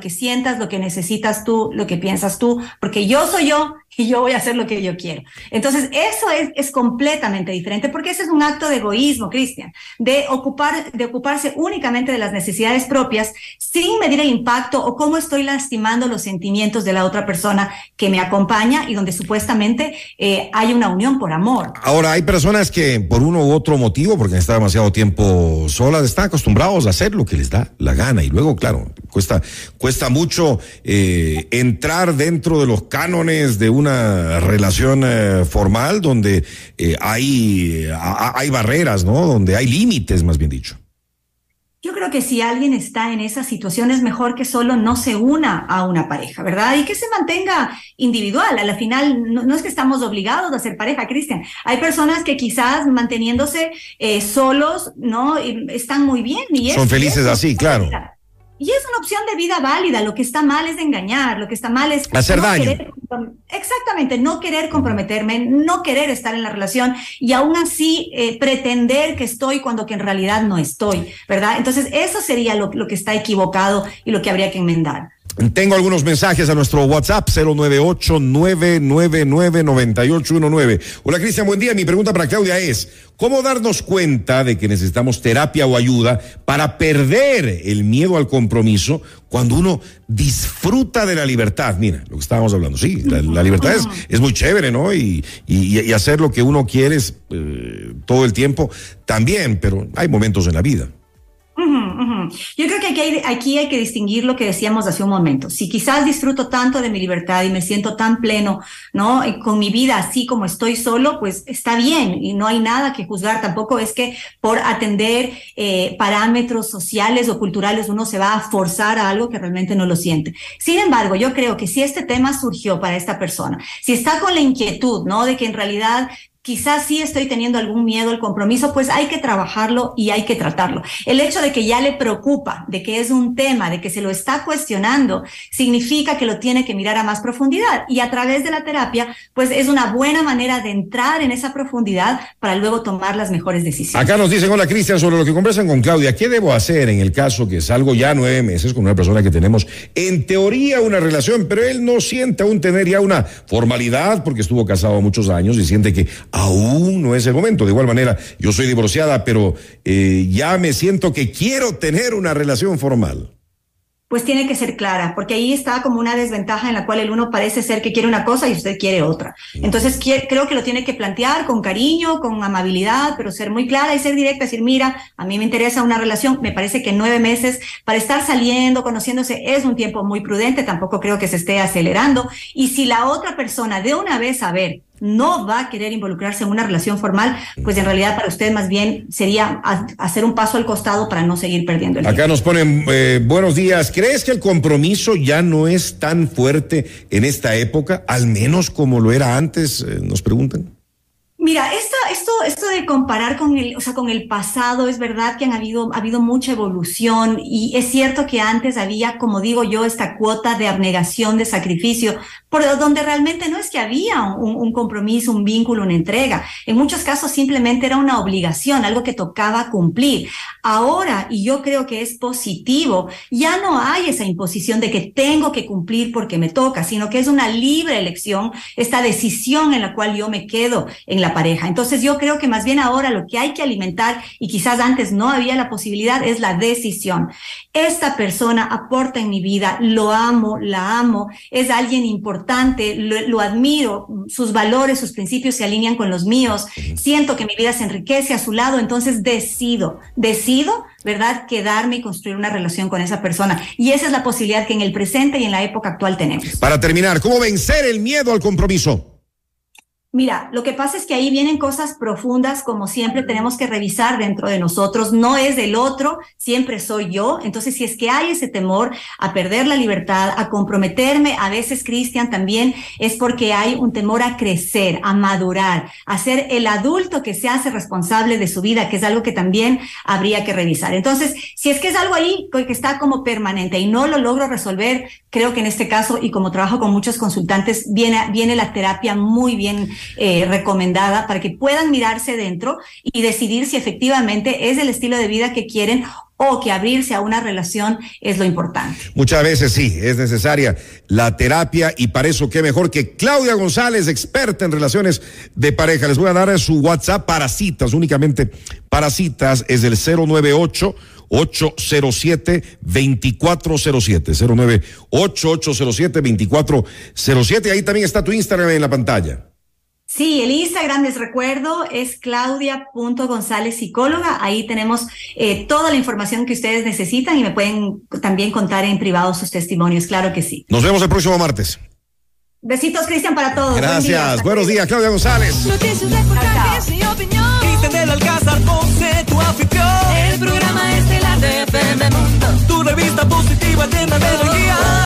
que sientas, lo que necesitas tú, lo que piensas tú, porque yo soy yo y yo voy a hacer lo que yo quiero. Entonces, eso es, es completamente diferente porque ese es un acto de egoísmo, Cristian, de, ocupar, de ocuparse únicamente de las necesidades propias sin medir el impacto o cómo estoy lastimando los sentimientos de la otra persona que me acompaña y donde supuestamente eh, hay una unión por amor. Ahora, hay personas que por uno u otro motivo, porque estado demasiado tiempo solas, están acostumbrados a hacer lo que les da la gana y luego, claro, cuesta, cuesta mucho eh, entrar dentro de los cánones de una relación eh, formal donde eh, hay, hay barreras, ¿no? Donde hay límites, más bien dicho. Yo creo que si alguien está en esa situación es mejor que solo no se una a una pareja, ¿verdad? Y que se mantenga individual. A la final, no, es que estamos obligados a ser pareja, Cristian. Hay personas que quizás manteniéndose eh, solos, ¿no? Están muy bien. Y Son felices así, claro. Y es una opción de vida válida. Lo que está mal es engañar, lo que está mal es hacer daño. exactamente, no querer comprometerme, no querer estar en la relación y aún así eh, pretender que estoy cuando que en realidad no estoy, ¿verdad? Entonces, eso sería lo, lo que está equivocado y lo que habría que enmendar. Tengo algunos mensajes a nuestro WhatsApp 098-999-9819. Hola Cristian, buen día. Mi pregunta para Claudia es, ¿cómo darnos cuenta de que necesitamos terapia o ayuda para perder el miedo al compromiso cuando uno disfruta de la libertad? Mira, lo que estábamos hablando, sí, la, libertad es, es, muy chévere, ¿no? Y, y, hacer lo que uno quiere eh, todo el tiempo también, pero hay momentos en la vida. Yo creo que aquí hay, que distinguir lo que decíamos hace un momento. Si quizás disfruto tanto de mi libertad y me siento tan pleno, ¿no? con mi vida así como estoy solo, pues está bien y no hay nada que juzgar. Tampoco es que por atender eh, parámetros sociales o culturales uno se va a forzar a algo que realmente no lo siente. Sin embargo, yo creo que si este tema surgió para esta persona, si está con la inquietud, ¿no? De que en realidad quizás sí estoy teniendo algún miedo al compromiso, pues hay que trabajarlo y hay que tratarlo. El hecho de que ya le preocupa, de que es un tema, de que se lo está cuestionando, significa que lo tiene que mirar a más profundidad y a través de la terapia, pues es una buena manera de entrar en esa profundidad para luego tomar las mejores decisiones. Acá nos dicen, hola Cristian, sobre lo que conversan con Claudia, ¿qué debo hacer en el caso que salgo ya nueve meses con una persona que tenemos en teoría una relación, pero él no siente aún tener ya una formalidad porque estuvo casado muchos años y siente que aún no es el momento. De igual manera, yo soy divorciada, pero eh, ya me siento que quiero tener una relación formal pues tiene que ser clara, porque ahí está como una desventaja en la cual el uno parece ser que quiere una cosa y usted quiere otra. Entonces creo que lo tiene que plantear con cariño, con amabilidad, pero ser muy clara y ser directa, decir, mira, a mí me interesa una relación, me parece que nueve meses para estar saliendo, conociéndose, es un tiempo muy prudente, tampoco creo que se esté acelerando. Y si la otra persona de una vez a ver no va a querer involucrarse en una relación formal, pues en realidad para usted más bien sería hacer un paso al costado para no seguir perdiendo el Acá nos ponen eh, buenos días. ¿Crees que el compromiso ya no es tan fuerte en esta época, al menos como lo era antes? Eh, nos preguntan. Mira, esto, esto, de comparar con el, o sea, con el pasado, es verdad que han habido, ha habido mucha evolución y es cierto que antes había, como digo yo, esta cuota de abnegación, de sacrificio, por donde realmente no es que había un, un compromiso, un vínculo, una entrega. En muchos casos simplemente era una obligación, algo que tocaba cumplir. Ahora, y yo creo que es positivo, ya no hay esa imposición de que tengo que cumplir porque me toca, sino que es una libre elección, esta decisión en la cual yo me quedo en la pareja. Entonces yo creo que más bien ahora lo que hay que alimentar y quizás antes no había la posibilidad es la decisión. Esta persona aporta en mi vida, lo amo, la amo, es alguien importante, lo, admiro, sus valores, sus principios se alinean con los míos, siento que mi vida se enriquece a su lado, entonces decido, decido ¿verdad? Quedarme y construir una relación con esa persona. Y esa es la posibilidad que en el presente y en la época actual tenemos. Para terminar, ¿cómo vencer el miedo al compromiso? Mira, lo que pasa es que ahí vienen cosas profundas, como siempre tenemos que revisar dentro de nosotros. No es del otro, siempre soy yo. Entonces, si es que hay ese temor a perder la libertad, a comprometerme, a veces, Cristian, también es porque hay un temor a crecer, a madurar, a ser el adulto que se hace responsable de su vida, que es algo que también habría que revisar. Entonces, si es que es algo ahí que está como permanente y no lo logro resolver, creo que en este caso, y como trabajo con muchos consultantes, viene, viene la terapia muy bien eh, recomendada para que puedan mirarse dentro y decidir si efectivamente es el estilo de vida que quieren o que abrirse a una relación es lo importante. Muchas veces sí, es necesaria la terapia y para eso qué mejor que Claudia González, experta en relaciones de pareja. Les voy a dar su WhatsApp para citas, únicamente para citas, es el 098 807 2407 09 8807 2407 ahí también está tu Instagram en la pantalla. Sí, el Instagram, les recuerdo, es claudia.gonzález psicóloga. Ahí tenemos eh, toda la información que ustedes necesitan y me pueden también contar en privado sus testimonios, claro que sí. Nos vemos el próximo martes. Besitos, Cristian, para todos. Gracias. Buenos días, Claudia González. Noticias, reportajes y opinión. Cristian del Alcázar, Ponce, tu anfitrión. El programa estelar de FM Mundo. Tu revista positiva llena de